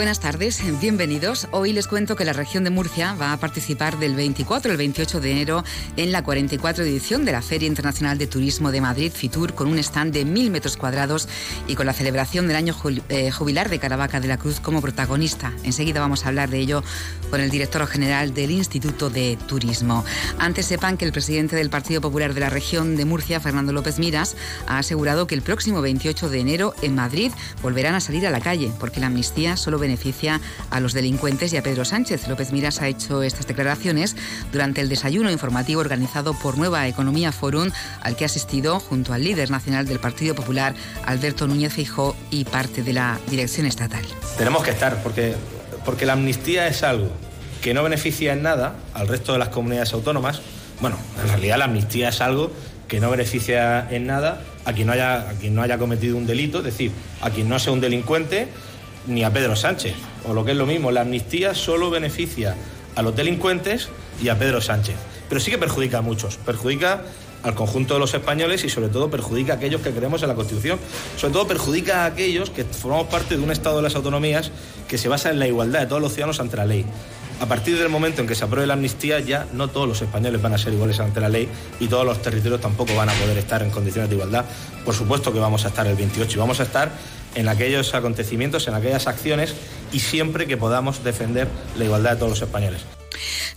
Buenas tardes, bienvenidos. Hoy les cuento que la región de Murcia va a participar del 24 al 28 de enero en la 44 edición de la Feria Internacional de Turismo de Madrid, FITUR, con un stand de mil metros cuadrados y con la celebración del año eh, jubilar de Caravaca de la Cruz como protagonista. Enseguida vamos a hablar de ello con el director general del Instituto de Turismo. Antes sepan que el presidente del Partido Popular de la región de Murcia, Fernando López Miras, ha asegurado que el próximo 28 de enero en Madrid volverán a salir a la calle porque la amnistía solo beneficia a los delincuentes y a Pedro Sánchez. López Miras ha hecho estas declaraciones durante el desayuno informativo organizado por Nueva Economía Forum, al que ha asistido junto al líder nacional del Partido Popular, Alberto Núñez Fijó, y parte de la dirección estatal. Tenemos que estar, porque, porque la amnistía es algo que no beneficia en nada al resto de las comunidades autónomas. Bueno, en realidad la amnistía es algo que no beneficia en nada a quien no haya, a quien no haya cometido un delito, es decir, a quien no sea un delincuente ni a Pedro Sánchez. O lo que es lo mismo, la amnistía solo beneficia a los delincuentes y a Pedro Sánchez. Pero sí que perjudica a muchos. Perjudica al conjunto de los españoles y sobre todo perjudica a aquellos que creemos en la Constitución. Sobre todo perjudica a aquellos que formamos parte de un Estado de las autonomías que se basa en la igualdad de todos los ciudadanos ante la ley. A partir del momento en que se apruebe la amnistía, ya no todos los españoles van a ser iguales ante la ley y todos los territorios tampoco van a poder estar en condiciones de igualdad. Por supuesto que vamos a estar el 28 y vamos a estar en aquellos acontecimientos, en aquellas acciones y siempre que podamos defender la igualdad de todos los españoles.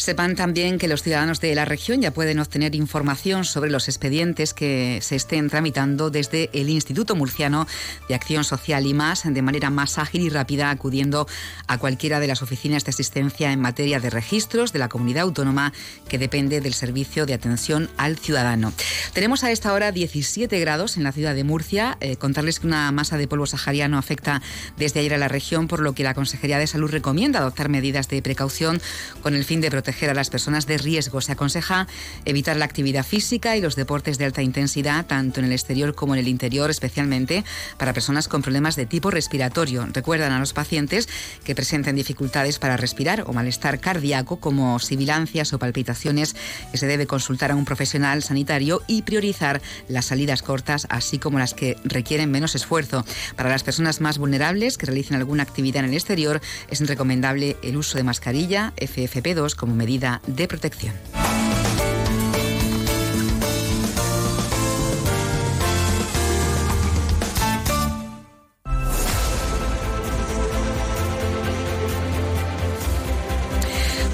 Sepan también que los ciudadanos de la región ya pueden obtener información sobre los expedientes que se estén tramitando desde el Instituto Murciano de Acción Social y más de manera más ágil y rápida acudiendo a cualquiera de las oficinas de asistencia en materia de registros de la comunidad autónoma que depende del Servicio de Atención al Ciudadano. Tenemos a esta hora 17 grados en la ciudad de Murcia. Eh, contarles que una masa de polvo sahariano afecta desde ayer a la región, por lo que la Consejería de Salud recomienda adoptar medidas de precaución con el fin de proteger a las personas de riesgo. Se aconseja evitar la actividad física y los deportes de alta intensidad, tanto en el exterior como en el interior, especialmente para personas con problemas de tipo respiratorio. Recuerdan a los pacientes que presenten dificultades para respirar o malestar cardíaco, como sibilancias o palpitaciones, que se debe consultar a un profesional sanitario y priorizar las salidas cortas, así como las que requieren menos esfuerzo. Para las personas más vulnerables que realicen alguna actividad en el exterior, es recomendable el uso de mascarilla FFP2 como medida de protección.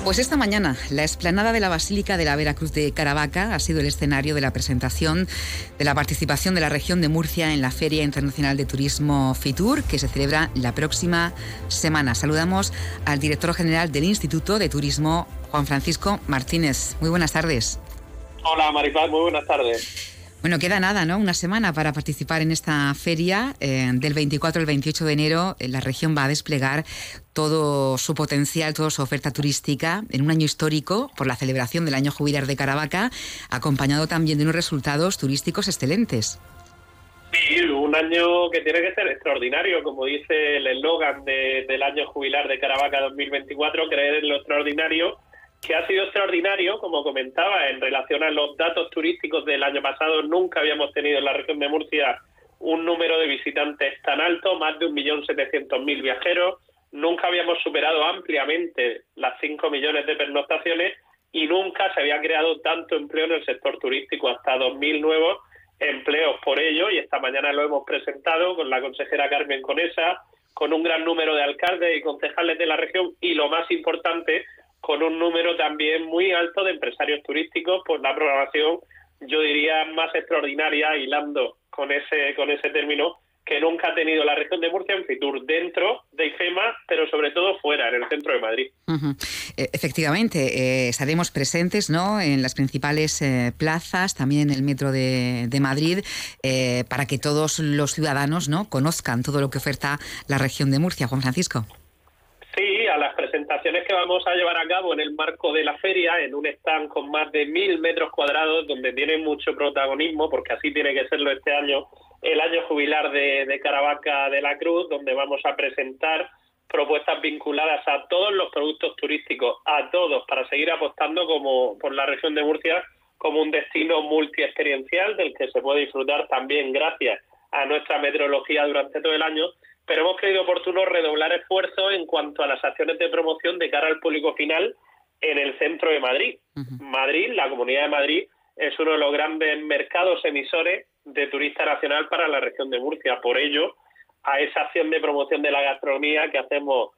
Pues esta mañana, la explanada de la Basílica de la Veracruz de Caravaca ha sido el escenario de la presentación de la participación de la región de Murcia en la Feria Internacional de Turismo FITUR, que se celebra la próxima semana. Saludamos al director general del Instituto de Turismo, Juan Francisco Martínez. Muy buenas tardes. Hola, Maripaz, muy buenas tardes. Bueno, queda nada, ¿no? Una semana para participar en esta feria. Eh, del 24 al 28 de enero, eh, la región va a desplegar todo su potencial, toda su oferta turística en un año histórico por la celebración del año jubilar de Caravaca, acompañado también de unos resultados turísticos excelentes. Sí, un año que tiene que ser extraordinario, como dice el eslogan del año jubilar de Caravaca 2024, creer en lo extraordinario que ha sido extraordinario, como comentaba, en relación a los datos turísticos del año pasado. Nunca habíamos tenido en la región de Murcia un número de visitantes tan alto, más de 1.700.000 viajeros. Nunca habíamos superado ampliamente las 5 millones de pernoctaciones y nunca se había creado tanto empleo en el sector turístico, hasta 2.000 nuevos empleos por ello. Y esta mañana lo hemos presentado con la consejera Carmen Conesa, con un gran número de alcaldes y concejales de la región y lo más importante, con un número también muy alto de empresarios turísticos, por la programación, yo diría, más extraordinaria, hilando con ese, con ese término, que nunca ha tenido la región de Murcia en Fitur, dentro de IFEMA, pero sobre todo fuera, en el centro de Madrid. E, efectivamente, eh, estaremos presentes ¿no? en las principales eh, plazas, también en el metro de, de Madrid, eh, para que todos los ciudadanos ¿no? conozcan todo lo que oferta la región de Murcia. Juan Francisco. Las presentaciones que vamos a llevar a cabo en el marco de la feria, en un stand con más de mil metros cuadrados, donde tiene mucho protagonismo, porque así tiene que serlo este año, el año jubilar de, de Caravaca de la Cruz, donde vamos a presentar propuestas vinculadas a todos los productos turísticos, a todos, para seguir apostando como por la región de Murcia como un destino multiexperiencial del que se puede disfrutar también gracias a nuestra meteorología durante todo el año, pero hemos creído oportuno redoblar esfuerzos en cuanto a las acciones de promoción de cara al público final en el centro de Madrid. Madrid, la Comunidad de Madrid, es uno de los grandes mercados emisores de turista nacional para la región de Murcia. Por ello, a esa acción de promoción de la gastronomía que hacemos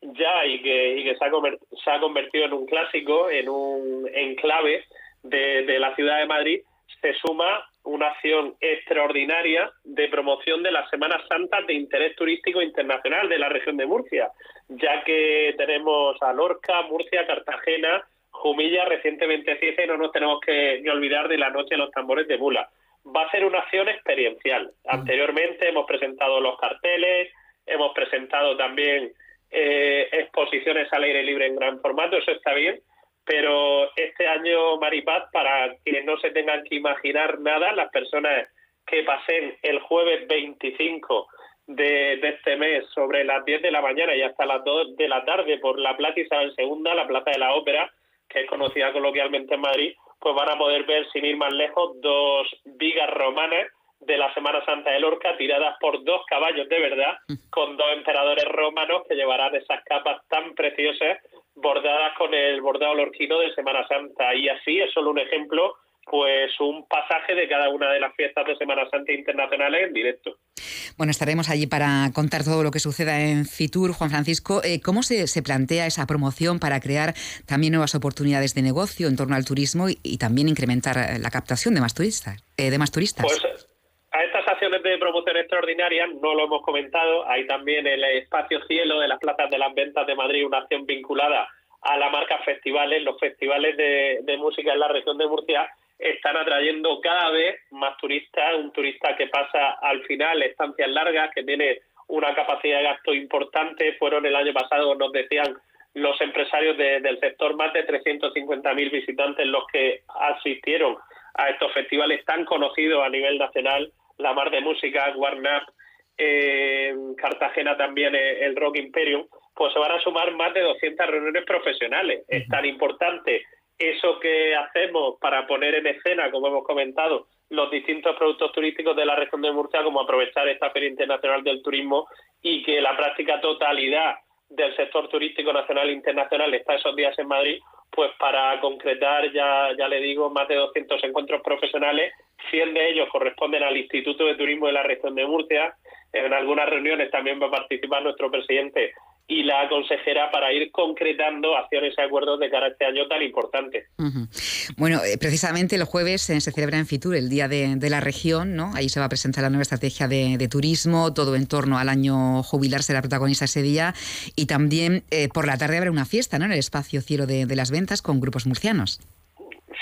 ya y que, se, ha convertido en un clásico, en un enclave de, de la ciudad de Madrid, se suma una acción extraordinaria de promoción de las Semanas Santas de interés turístico internacional de la región de Murcia, ya que tenemos a Lorca, Murcia, Cartagena, Jumilla, recientemente Cieza y no nos tenemos que, olvidar de la Noche de los Tambores de Bula. Va a ser una acción experiencial. Anteriormente hemos presentado los carteles, hemos presentado también eh, exposiciones al aire libre en gran formato, eso está bien, pero este año, Maripaz, para que no se tengan que imaginar nada, las personas que pasen el jueves 25 de, este mes sobre las 10 de la mañana y hasta las 2 de la tarde por la Plaza Isabel II, la Plaza de la Ópera, que es conocida coloquialmente en Madrid, pues van a poder ver, sin ir más lejos, dos vigas romanas de la Semana Santa de Lorca tiradas por dos caballos de verdad, con dos emperadores romanos que llevarán esas capas tan preciosas bordadas con el bordado lorquino de Semana Santa. Y así es solo un ejemplo, pues un pasaje de cada una de las fiestas de Semana Santa internacionales en directo. Bueno, estaremos allí para contar todo lo que suceda en Fitur. Juan Francisco, eh, ¿cómo se, se, plantea esa promoción para crear también nuevas oportunidades de negocio en torno al turismo y, también incrementar la captación de más turistas? Eh, de más turistas? Pues a estas acciones de promoción extraordinarias, no lo hemos comentado, hay también el espacio cielo de las plazas de las ventas de Madrid, una acción vinculada a la marca festivales. Los festivales de, música en la región de Murcia están atrayendo cada vez más turistas, un turista que pasa al final estancias largas, que tiene una capacidad de gasto importante. Fueron el año pasado, nos decían los empresarios del sector, más de 350.000 visitantes los que asistieron a estos festivales tan conocidos a nivel nacional la Mar de Música, Warnap, eh, Cartagena también eh, el Rock Imperium, pues se van a sumar más de 200 reuniones profesionales. Es tan importante eso que hacemos para poner en escena, como hemos comentado, los distintos productos turísticos de la región de Murcia, como aprovechar esta Feria Internacional del Turismo y que la práctica totalidad del sector turístico nacional e internacional está esos días en Madrid, pues para concretar, ya, ya le digo, más de 200 encuentros profesionales 100 de ellos corresponden al Instituto de Turismo de la región de Murcia. En algunas reuniones también va a participar nuestro presidente y la consejera para ir concretando acciones y acuerdos de cara a este año tan importante. Bueno, eh, precisamente el jueves eh, se celebra en Fitur el Día de, la Región, ¿no? Ahí se va a presentar la nueva estrategia de, turismo, todo en torno al año jubilar será protagonista ese día y también eh, por la tarde habrá una fiesta, ¿no? En el espacio cielo de las ventas con grupos murcianos.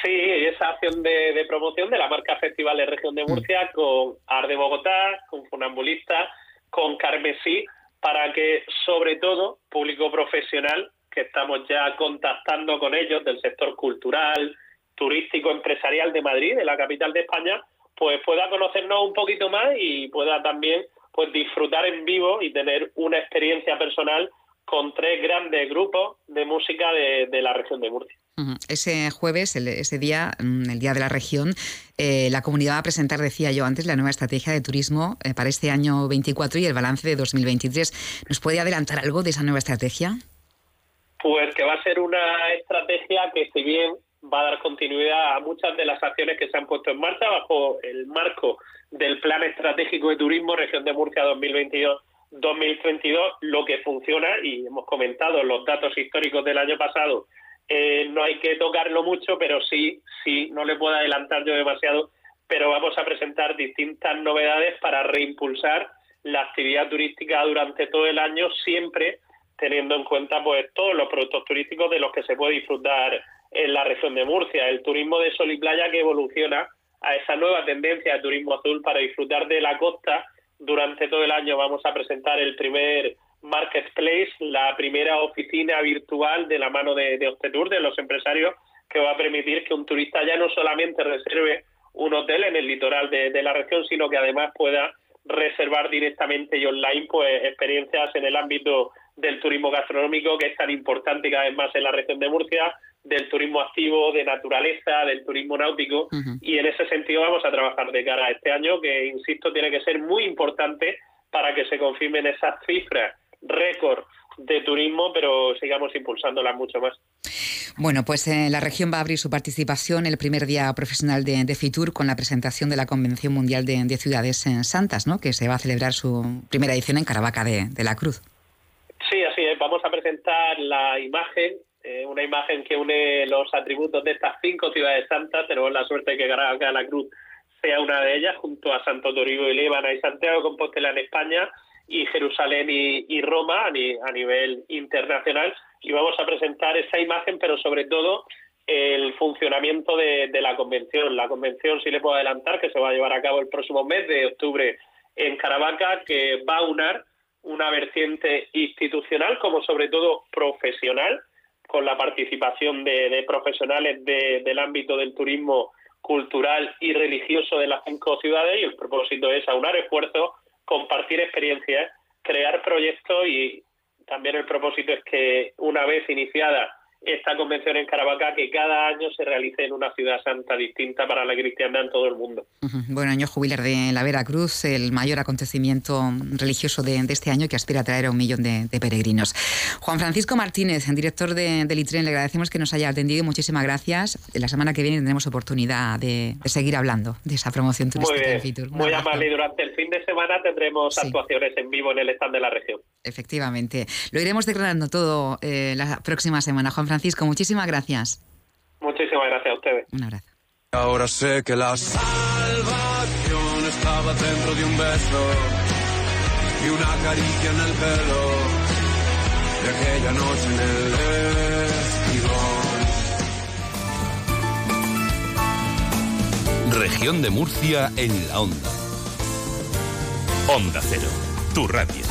Sí, esa acción de, promoción de la marca Festival de Región de Murcia mm. con Ar de Bogotá, con Funambulista, con Carmesí, para que sobre todo público profesional, que estamos ya contactando con ellos del sector cultural, turístico, empresarial de Madrid, de la capital de España, pues pueda conocernos un poquito más y pueda también pues disfrutar en vivo y tener una experiencia personal con tres grandes grupos de música de la región de Murcia. Ese jueves, ese día, mm, el Día de la Región, eh, la comunidad va a presentar, decía yo antes, la nueva estrategia de turismo eh, para este año 24 y el balance de 2023. ¿Nos puede adelantar algo de esa nueva estrategia? Pues que va a ser una estrategia que, si bien va a dar continuidad a muchas de las acciones que se han puesto en marcha bajo el marco del Plan Estratégico de Turismo Región de Murcia 2022. 2032, lo que funciona, y hemos comentado los datos históricos del año pasado, eh, no hay que tocarlo mucho, pero sí, sí, no le puedo adelantar yo demasiado, pero vamos a presentar distintas novedades para reimpulsar la actividad turística durante todo el año, siempre teniendo en cuenta pues todos los productos turísticos de los que se puede disfrutar en la región de Murcia, el turismo de sol y playa que evoluciona a esa nueva tendencia de turismo azul para disfrutar de la costa durante todo el año vamos a presentar el primer Marketplace, la primera oficina virtual de la mano de, de de los empresarios, que va a permitir que un turista ya no solamente reserve un hotel en el litoral de, la región, sino que además pueda reservar directamente y online pues experiencias en el ámbito del turismo gastronómico que es tan importante cada vez más en la región de Murcia, del turismo activo, de naturaleza, del turismo náutico y en ese sentido vamos a trabajar de cara a este año que insisto tiene que ser muy importante para que se confirmen esas cifras récord de turismo, pero sigamos impulsándola mucho más. Bueno, pues eh, la región va a abrir su participación el primer día profesional de, FITUR con la presentación de la Convención Mundial de, Ciudades en Santas, ¿no? que se va a celebrar su primera edición en Caravaca de, la Cruz. Sí, así es. Vamos a presentar la imagen, eh, una imagen que une los atributos de estas cinco ciudades santas. Tenemos la suerte de que Caravaca de la Cruz sea una de ellas, junto a Santo Toribio y Líbana y Santiago Compostela en España y Jerusalén y, Roma a, nivel internacional y vamos a presentar esa imagen, pero sobre todo el funcionamiento de, la convención. La convención, si le puedo adelantar, que se va a llevar a cabo el próximo mes de octubre en Caravaca, que va a unar una vertiente institucional como sobre todo profesional, con la participación de, profesionales del ámbito del turismo cultural y religioso de las cinco ciudades y el propósito es aunar esfuerzos compartir experiencias, crear proyectos y también el propósito es que una vez iniciada esta convención en Caravaca que cada año se realice en una ciudad santa distinta para la cristiandad en todo el mundo. Bueno, año jubilar de la Veracruz, el mayor acontecimiento religioso de, este año que aspira a traer a un millón de, peregrinos. Juan Francisco Martínez, director de, del ITREN, le agradecemos que nos haya atendido. Muchísimas gracias. La semana que viene tendremos oportunidad de, seguir hablando de esa promoción turística de Fitur. Muy amable. Y durante el fin de semana tendremos actuaciones en vivo en el stand de la región. Efectivamente. Lo iremos declarando todo eh, la próxima semana. Juan Francisco, muchísimas gracias. Muchísimas gracias a ustedes. Un abrazo. Ahora sé que la salvación estaba dentro de un beso y una caricia en el pelo de aquella noche en el espigón. Región de Murcia en la onda. Onda Cero, tu radio.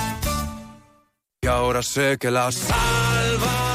Y ahora sé que la salvación.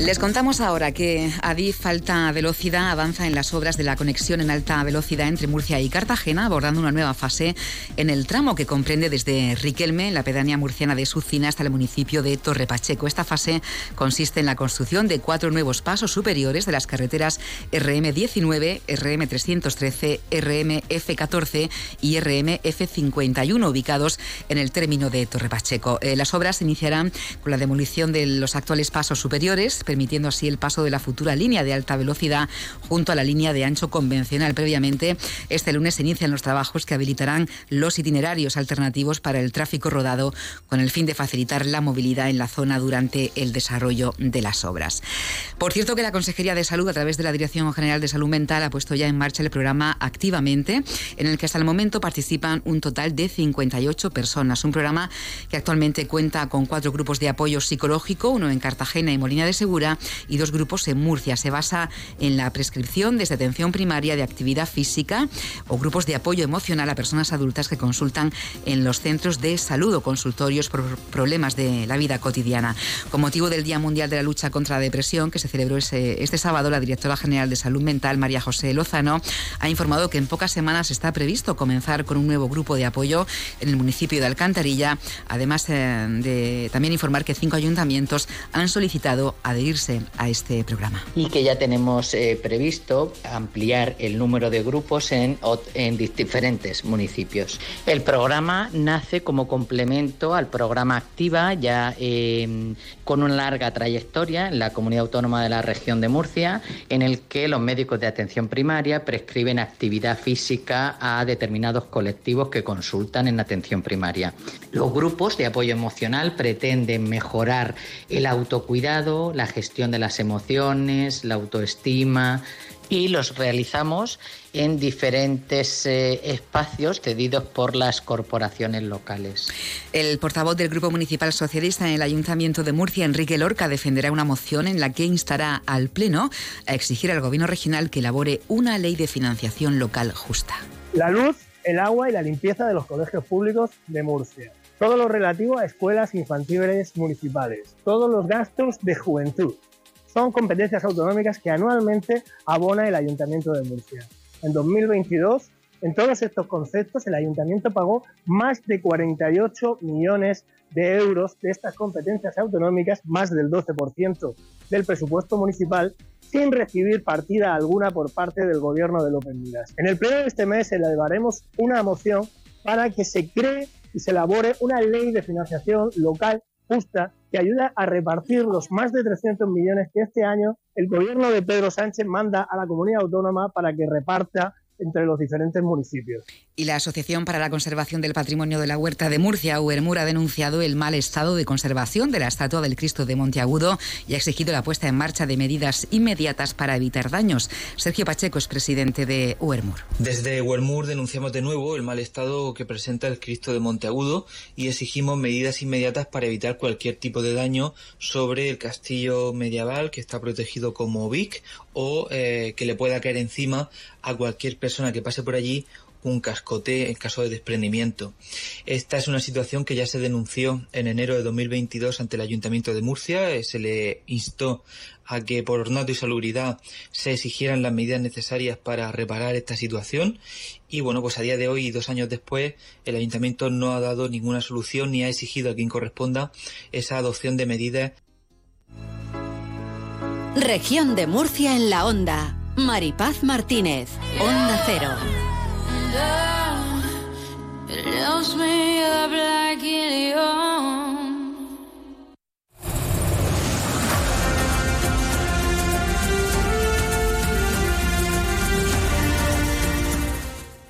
Les contamos ahora que Adif Alta Velocidad avanza en las obras de la conexión en alta velocidad entre Murcia y Cartagena, abordando una nueva fase en el tramo que comprende desde Riquelme, la pedanía murciana de Sucina, hasta el municipio de Torre Pacheco. Esta fase consiste en la construcción de cuatro nuevos pasos superiores de las carreteras RM19, RM313, RMF14 y RMF51, ubicados en el término de Torre Pacheco. Eh, las obras iniciarán con la demolición de los actuales pasos superiores, permitiendo así el paso de la futura línea de alta velocidad junto a la línea de ancho convencional. Previamente, este lunes se inician los trabajos que habilitarán los itinerarios alternativos para el tráfico rodado con el fin de facilitar la movilidad en la zona durante el desarrollo de las obras. Por cierto que la Consejería de Salud, a través de la Dirección General de Salud Mental, ha puesto ya en marcha el programa Activamente, en el que hasta el momento participan un total de 58 personas. Un programa que actualmente cuenta con cuatro grupos de apoyo psicológico, uno en Cartagena y Molina de Segura, y dos grupos en Murcia. Se basa en la prescripción desde atención primaria de actividad física o grupos de apoyo emocional a personas adultas que consultan en los centros de salud o consultorios por problemas de la vida cotidiana. Con motivo del Día Mundial de la Lucha contra la Depresión, que se celebró este sábado, la directora general de Salud Mental, María José Lozano, ha informado que en pocas semanas está previsto comenzar con un nuevo grupo de apoyo en el municipio de Alcantarilla, además eh, de también informar que cinco ayuntamientos han solicitado adherir a este programa. Y que ya tenemos eh, previsto ampliar el número de grupos en, en diferentes municipios. El programa nace como complemento al programa Activa, ya em, con una larga trayectoria en la comunidad autónoma de la región de Murcia, en el que los médicos de atención primaria prescriben actividad física a determinados colectivos que consultan en atención primaria. Los grupos de apoyo emocional pretenden mejorar el autocuidado, la gestión gestión de las emociones, la autoestima, y los realizamos en diferentes eh, espacios cedidos por las corporaciones locales. El portavoz del Grupo Municipal Socialista en el Ayuntamiento de Murcia, Enrique Lorca, defenderá una moción en la que instará al Pleno a exigir al Gobierno regional que elabore una ley de financiación local justa. La luz, el agua y la limpieza de los colegios públicos de Murcia. Todo lo relativo a escuelas infantiles municipales. Todos los gastos de juventud son competencias autonómicas que anualmente abona el Ayuntamiento de Murcia. En 2022, en todos estos conceptos, el Ayuntamiento pagó más de 48 millones de euros de estas competencias autonómicas, más del 12% del presupuesto municipal, sin recibir partida alguna por parte del gobierno de López Miras. En el pleno de este mes elevaremos una moción para que se cree y se elabore una ley de financiación local justa que ayuda a repartir los más de 300 millones que este año el gobierno de Pedro Sánchez manda a la comunidad autónoma para que reparta entre los diferentes municipios. Y la Asociación para la Conservación del Patrimonio de la Huerta de Murcia, UERMUR, ha denunciado el mal estado de conservación de la estatua del Cristo de Monteagudo y ha exigido la puesta en marcha de medidas inmediatas para evitar daños. Sergio Pacheco es presidente de UERMUR. Desde UERMUR denunciamos de nuevo el mal estado que presenta el Cristo de Monteagudo y exigimos medidas inmediatas para evitar cualquier tipo de daño sobre el castillo medieval que está protegido como VIC o eh, que le pueda caer encima a cualquier persona que pase por allí un cascote en caso de desprendimiento. Esta es una situación que ya se denunció en enero de 2022 ante el Ayuntamiento de Murcia. Eh, se le instó a que por ornato y salubridad se exigieran las medidas necesarias para reparar esta situación. Y bueno, pues a día de hoy, dos años después, el Ayuntamiento no ha dado ninguna solución ni ha exigido a quien corresponda esa adopción de medidas. Región de Murcia en la onda. Maripaz Martínez, Onda Cero.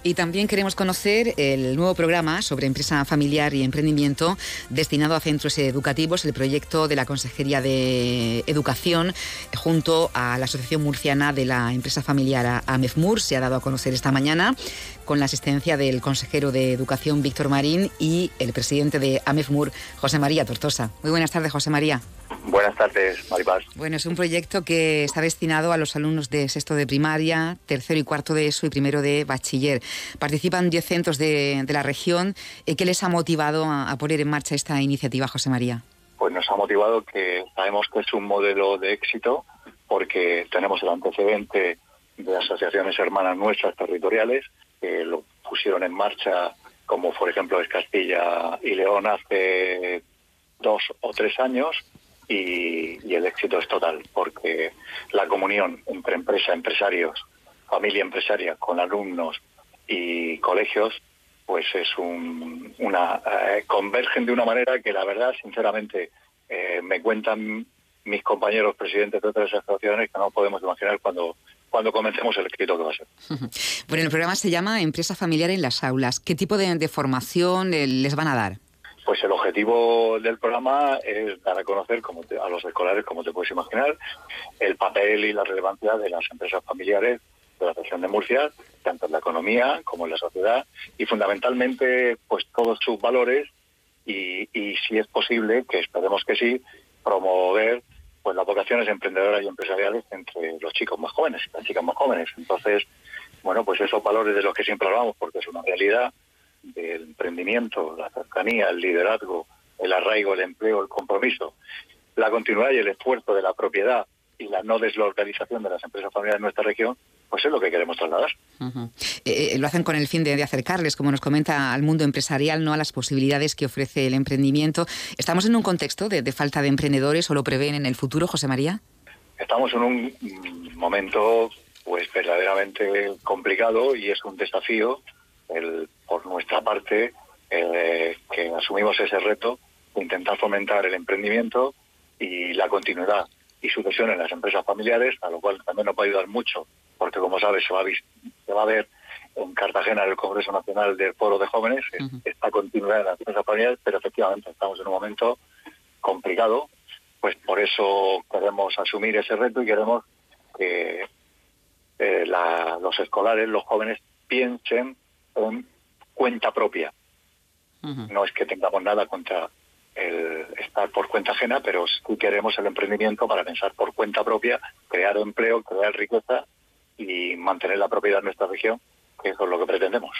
Y también queremos conocer el nuevo programa sobre empresa familiar y emprendimiento destinado a centros educativos, el proyecto de la Consejería de Educación junto a la Asociación Murciana de la Empresa Familiar AMEFMUR. Se ha dado a conocer esta mañana con la asistencia del consejero de Educación Víctor Marín y el presidente de AMEFMUR, José María Tortosa. Muy buenas tardes, José María. Buenas tardes, Maripaz. Bueno, es un proyecto que está destinado a los alumnos de sexto de primaria, tercero y cuarto de ESO y primero de bachiller. Participan 10 centros de, la región. Eh, ¿Qué les ha motivado a, a poner en marcha esta iniciativa, José María? Pues nos ha motivado que sabemos que es un modelo de éxito porque tenemos el antecedente de asociaciones hermanas nuestras territoriales que lo pusieron en marcha, como por ejemplo es Castilla y León hace dos o tres años, y, el éxito es total, porque la comunión entre empresa, empresarios, familia empresaria, con alumnos y colegios, pues es un, una eh, convergen de una manera que la verdad, sinceramente, eh, me cuentan mis compañeros presidentes de otras asociaciones que no podemos imaginar cuando cuando comencemos el escrito que va a ser. Bueno, el programa se llama Empresa Familiar en las Aulas. ¿Qué tipo de, formación eh, les van a dar? Pues el objetivo del programa es dar a conocer a los escolares, como te puedes imaginar, el papel y la relevancia de las empresas familiares de la región de Murcia, tanto en la economía como en la sociedad, y fundamentalmente pues todos sus valores y, y si es posible, que esperemos que sí, promover pues las vocaciones emprendedoras y empresariales entre los chicos más jóvenes y las chicas más jóvenes. Entonces, bueno, pues esos valores de los que siempre hablamos, porque es una realidad del emprendimiento, la cercanía, el liderazgo, el arraigo, el empleo, el compromiso, la continuidad y el esfuerzo de la propiedad y la no deslocalización de las empresas familiares en nuestra región, pues es lo que queremos trasladar. Eh, eh, lo hacen con el fin de, acercarles, como nos comenta, al mundo empresarial, no a las posibilidades que ofrece el emprendimiento. ¿Estamos en un contexto de, falta de emprendedores o lo prevén en el futuro, José María? Estamos en un momento pues verdaderamente complicado y es un desafío el, por nuestra parte eh, que asumimos ese reto intentar fomentar el emprendimiento y la continuidad y sucesión en las empresas familiares, a lo cual también nos va a ayudar mucho, porque como sabes se va a, se va a ver en Cartagena el Congreso Nacional del Foro de Jóvenes, esta continuidad en las empresas familiares, pero efectivamente estamos en un momento complicado pues por eso queremos asumir ese reto y queremos que eh, los escolares, los jóvenes, piensen en cuenta propia. No es que tengamos nada contra el estar por cuenta ajena, pero sí queremos el emprendimiento para pensar por cuenta propia, crear empleo, crear riqueza y mantener la propiedad en nuestra región que eso es lo que pretendemos.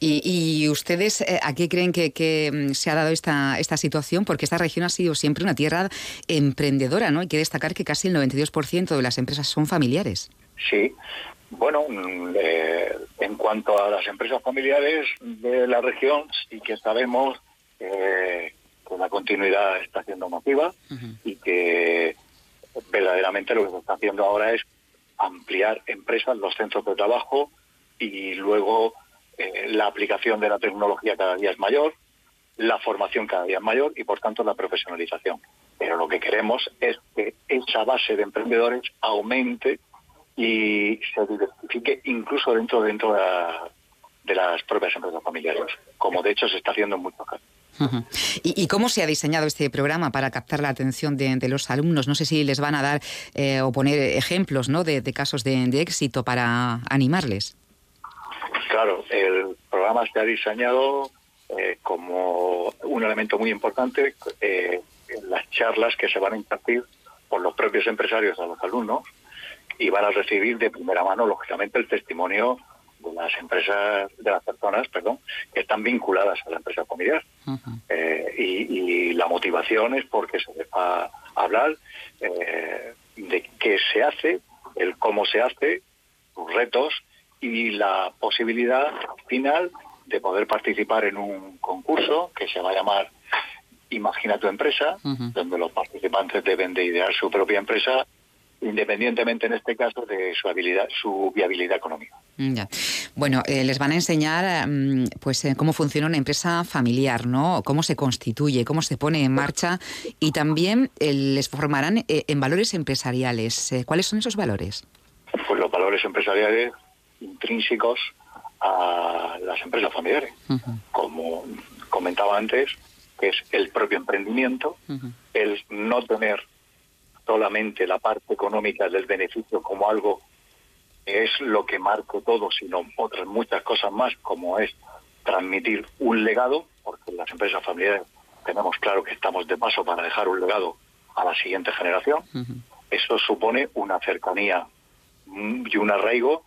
¿Y, ustedes eh, a qué creen que, mm, se ha dado esta, esta situación? Porque esta región ha sido siempre una tierra emprendedora, ¿no? Hay que destacar que casi el 92% de las empresas son familiares. Sí, bueno, mm, eh, en cuanto a las empresas familiares de la región, sí que sabemos que la continuidad está siendo masiva y que verdaderamente lo que se está haciendo ahora es ampliar empresas, los centros de trabajo y luego eh, la aplicación de la tecnología cada día es mayor, la formación cada día es mayor y por tanto la profesionalización. Pero lo que queremos es que esa base de emprendedores aumente y se diversifique incluso dentro dentro de, de las propias empresas familiares, como de hecho se está haciendo en muchos casos. ¿Y, cómo se ha diseñado este programa para captar la atención de, los alumnos? No sé si les van a dar eh, o poner ejemplos ¿no? de, casos de, éxito para animarles. Claro, el programa se ha diseñado eh, como un elemento muy importante eh, las charlas que se van a impartir por los propios empresarios a los alumnos y van a recibir de primera mano, lógicamente, el testimonio de las empresas, de las personas, perdón, que están vinculadas a la empresa familiar. Eh, y, la motivación es porque se les va a hablar eh, de qué se hace, el cómo se hace, los retos y la posibilidad final de poder participar en un concurso que se va a llamar Imagina tu empresa, donde los participantes deben de idear su propia empresa independientemente en este caso de su habilidad, su viabilidad económica. Bueno, eh, les van a enseñar mm, pues eh, cómo funciona una empresa familiar, ¿no? Cómo se constituye, cómo se pone en marcha y también eh, les formarán en valores empresariales. ¿Cuáles son esos valores? Pues los valores empresariales intrínsecos a las empresas familiares, como comentaba antes, que es el propio emprendimiento, el no tener solamente la parte económica del beneficio como algo que es lo que marco todo, sino otras muchas cosas más, como es transmitir un legado, porque las empresas familiares tenemos claro que estamos de paso para dejar un legado a la siguiente generación. Eso supone una cercanía y un arraigo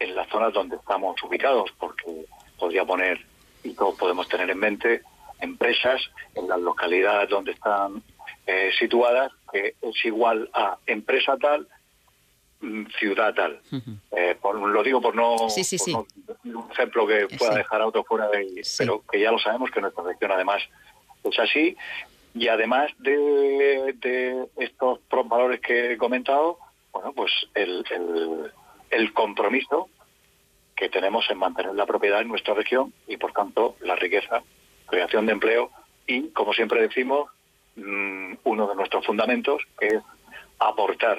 en las zonas donde estamos ubicados, porque podría poner, y todos podemos tener en mente, empresas en las localidades donde están eh, situadas que es igual a empresa tal, mm, ciudad tal. Eh, lo digo por no, un ejemplo que pueda dejar a otro fuera de pero que ya lo sabemos que nuestra región además es así. Y además de, de estos valores que he comentado, bueno, pues el, el, el compromiso que tenemos en mantener la propiedad en nuestra región y, por tanto, la riqueza, creación de empleo y, como siempre decimos, uno de nuestros fundamentos es aportar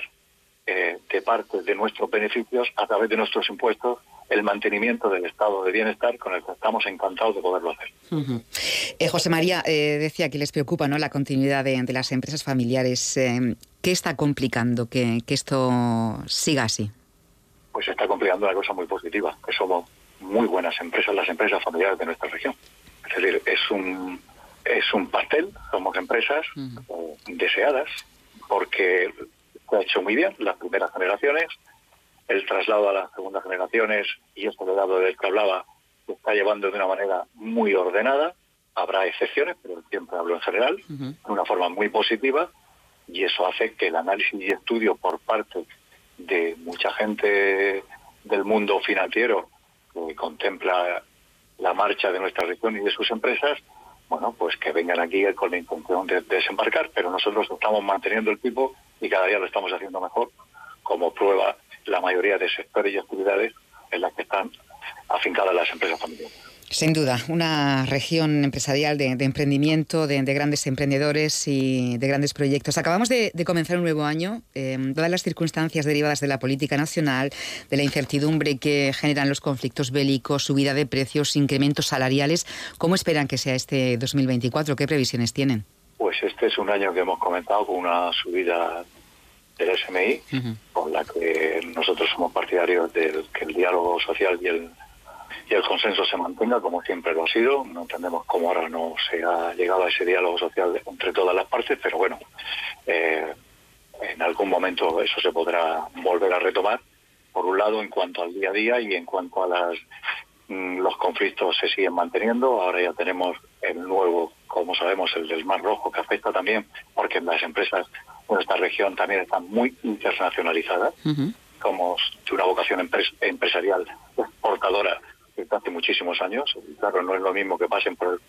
eh, de parte de nuestros beneficios a través de nuestros impuestos el mantenimiento del estado de bienestar con el que estamos encantados de poderlo hacer. Eh, José María eh, decía que les preocupa ¿no? la continuidad de, las empresas familiares. ¿Qué está complicando que, que, esto siga así? Pues está complicando una cosa muy positiva, que somos muy buenas empresas, las empresas familiares de nuestra región. Es decir, es un es un pastel, somos empresas deseadas porque se ha hecho muy bien las primeras generaciones, el traslado a las segundas generaciones y este legado del que hablaba se está llevando de una manera muy ordenada, habrá excepciones, pero siempre hablo en general, de una forma muy positiva y eso hace que el análisis y estudio por parte de mucha gente del mundo financiero que contempla la marcha de nuestra región y de sus empresas, bueno, pues que vengan aquí con la intención de, desembarcar, pero nosotros estamos manteniendo el tipo y cada día lo estamos haciendo mejor, como prueba la mayoría de sectores y actividades en las que están afincadas las empresas familiares. Sin duda, una región empresarial de, emprendimiento, de, grandes emprendedores y de grandes proyectos. Acabamos de, comenzar un nuevo año. Eh, todas las circunstancias derivadas de la política nacional, de la incertidumbre que generan los conflictos bélicos, subida de precios, incrementos salariales. ¿Cómo esperan que sea este 2024? ¿Qué previsiones tienen? Pues este es un año que hemos comentado con una subida del SMI, con la que nosotros somos partidarios del que el diálogo social y el y el consenso se mantenga como siempre lo ha sido. No entendemos cómo ahora no se ha llegado a ese diálogo social entre todas las partes, pero bueno, eh, en algún momento eso se podrá volver a retomar. Por un lado, en cuanto al día a día y en cuanto a las mm, los conflictos se siguen manteniendo. Ahora ya tenemos el nuevo, como sabemos, el del Mar Rojo, que afecta también, porque las empresas de nuestra región también están muy internacionalizadas, como de una vocación empresarial exportadora desde hace muchísimos años. Claro, no es lo mismo que pasen por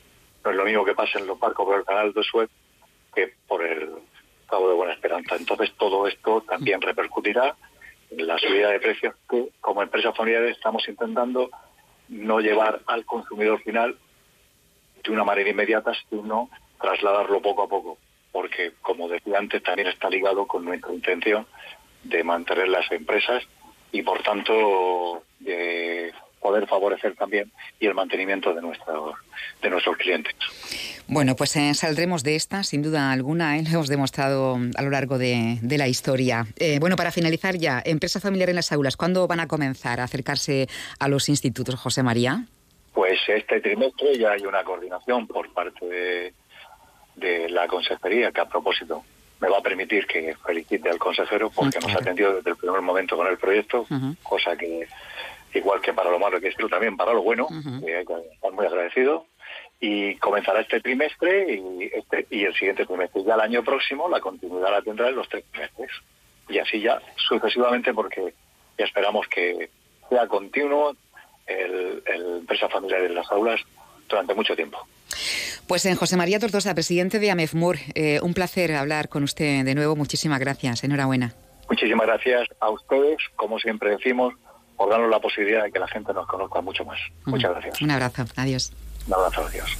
no es lo mismo que pasen los barcos por el canal de Suez que por el Cabo de Buena Esperanza. Entonces todo esto también repercutirá en la subida de precios que como empresa familiar estamos intentando no llevar al consumidor final de una manera inmediata, sino trasladarlo poco a poco, porque como decía antes también está ligado con nuestra intención de mantener las empresas y por tanto poder favorecer también y el mantenimiento de nuestros de nuestros clientes. Bueno, pues eh, saldremos de esta, sin duda alguna, ¿eh? lo hemos demostrado a lo largo de, la historia. Eh, bueno, para finalizar ya, empresa familiar en las aulas, ¿cuándo van a comenzar a acercarse a los institutos, José María? Pues este trimestre ya hay una coordinación por parte de, de la consejería que a propósito me va a permitir que felicite al consejero porque nos ha atendido desde el primer momento con el proyecto, cosa que igual que para lo malo que es también para lo bueno, estar muy agradecido. Y comenzará este trimestre y, este, y el siguiente trimestre. Ya el año próximo la continuidad la tendrá en los tres trimestres. Y así ya sucesivamente porque esperamos que sea continuo el, empresa familiar en las aulas durante mucho tiempo. Pues en José María Tortosa, presidente de AMEFMUR, eh, un placer hablar con usted de nuevo. Muchísimas gracias. Enhorabuena. Muchísimas gracias a ustedes. Como siempre decimos, por darnos la posibilidad de que la gente nos conozca mucho más. Muchas gracias. Un abrazo, adiós. Un abrazo, adiós.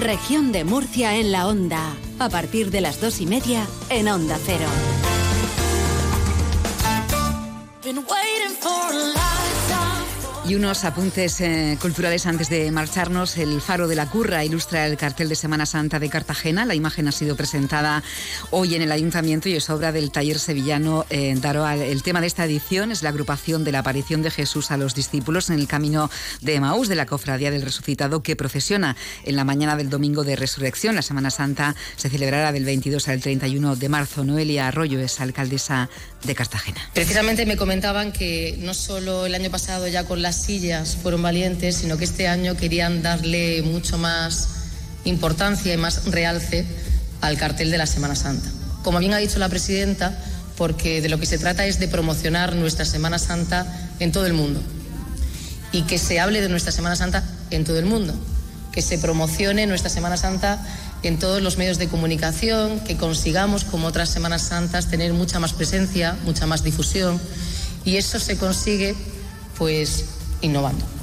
Región de Murcia en la onda. A partir de las dos y media en Onda Cero. Y unos apuntes eh, culturales antes de marcharnos. El Faro de la Curra ilustra el cartel de Semana Santa de Cartagena. La imagen ha sido presentada hoy en el Ayuntamiento y es obra del taller sevillano eh. El tema de esta edición es la agrupación de la aparición de Jesús a los discípulos en el camino de Maús de la Cofradía del Resucitado que procesiona en la mañana del domingo de Resurrección. La Semana Santa se celebrará del 22 al 31 de marzo. Noelia Arroyo es alcaldesa de Cartagena. Precisamente me comentaban que no solo el año pasado ya con las sillas fueron valientes, sino que este año querían darle mucho más importancia y más realce al cartel de la Semana Santa. Como bien ha dicho la presidenta, porque de lo que se trata es de promocionar nuestra Semana Santa en todo el mundo y que se hable de nuestra Semana Santa en todo el mundo, que se promocione nuestra Semana Santa en todos los medios de comunicación, que consigamos, como otras Semanas Santas, tener mucha más presencia, mucha más difusión y eso se consigue pues innovando.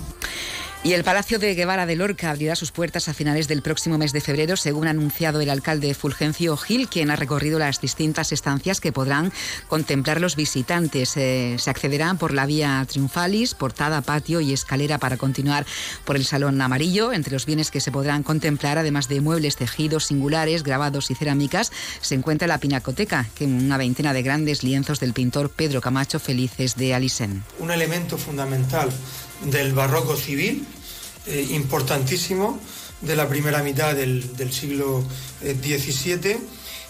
Y el Palacio de Guevara de Lorca abrirá sus puertas a finales del próximo mes de febrero, según ha anunciado el alcalde Fulgencio Gil, quien ha recorrido las distintas estancias que podrán contemplar los visitantes. Eh, se accederán por la vía Triunfalis, portada, patio y escalera para continuar por el Salón Amarillo. Entre los bienes que se podrán contemplar, además de muebles, tejidos singulares, grabados y cerámicas, se encuentra la Pinacoteca, que una veintena de grandes lienzos del pintor Pedro Camacho Felices de Alisen. Un elemento fundamental del barroco civil, eh, importantísimo, de la primera mitad del, siglo XVII, eh,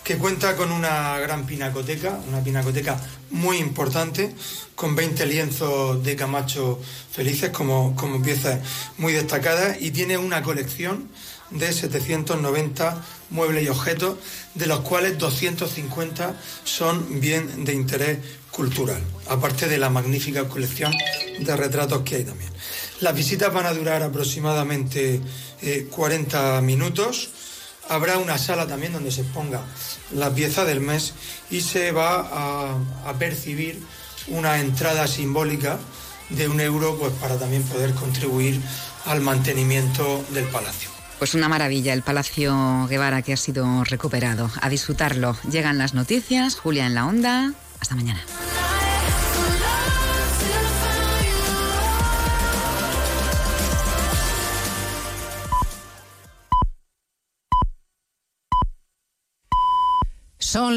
que cuenta con una gran pinacoteca, una pinacoteca muy importante, con 20 lienzos de Camacho Felices como, como piezas muy destacadas y tiene una colección de 790 muebles y objetos, de los cuales 250 son bien de interés cultural, aparte de la magnífica colección de retratos que hay también. Las visitas van a durar aproximadamente 40 eh, minutos. Habrá una sala también donde se exponga la pieza del mes y se va a, a percibir una entrada simbólica de un euro pues para también poder contribuir al mantenimiento del palacio. Pues una maravilla el Palacio Guevara que ha sido recuperado. A disfrutarlo. Llegan las noticias. Julia en la onda. Hasta mañana.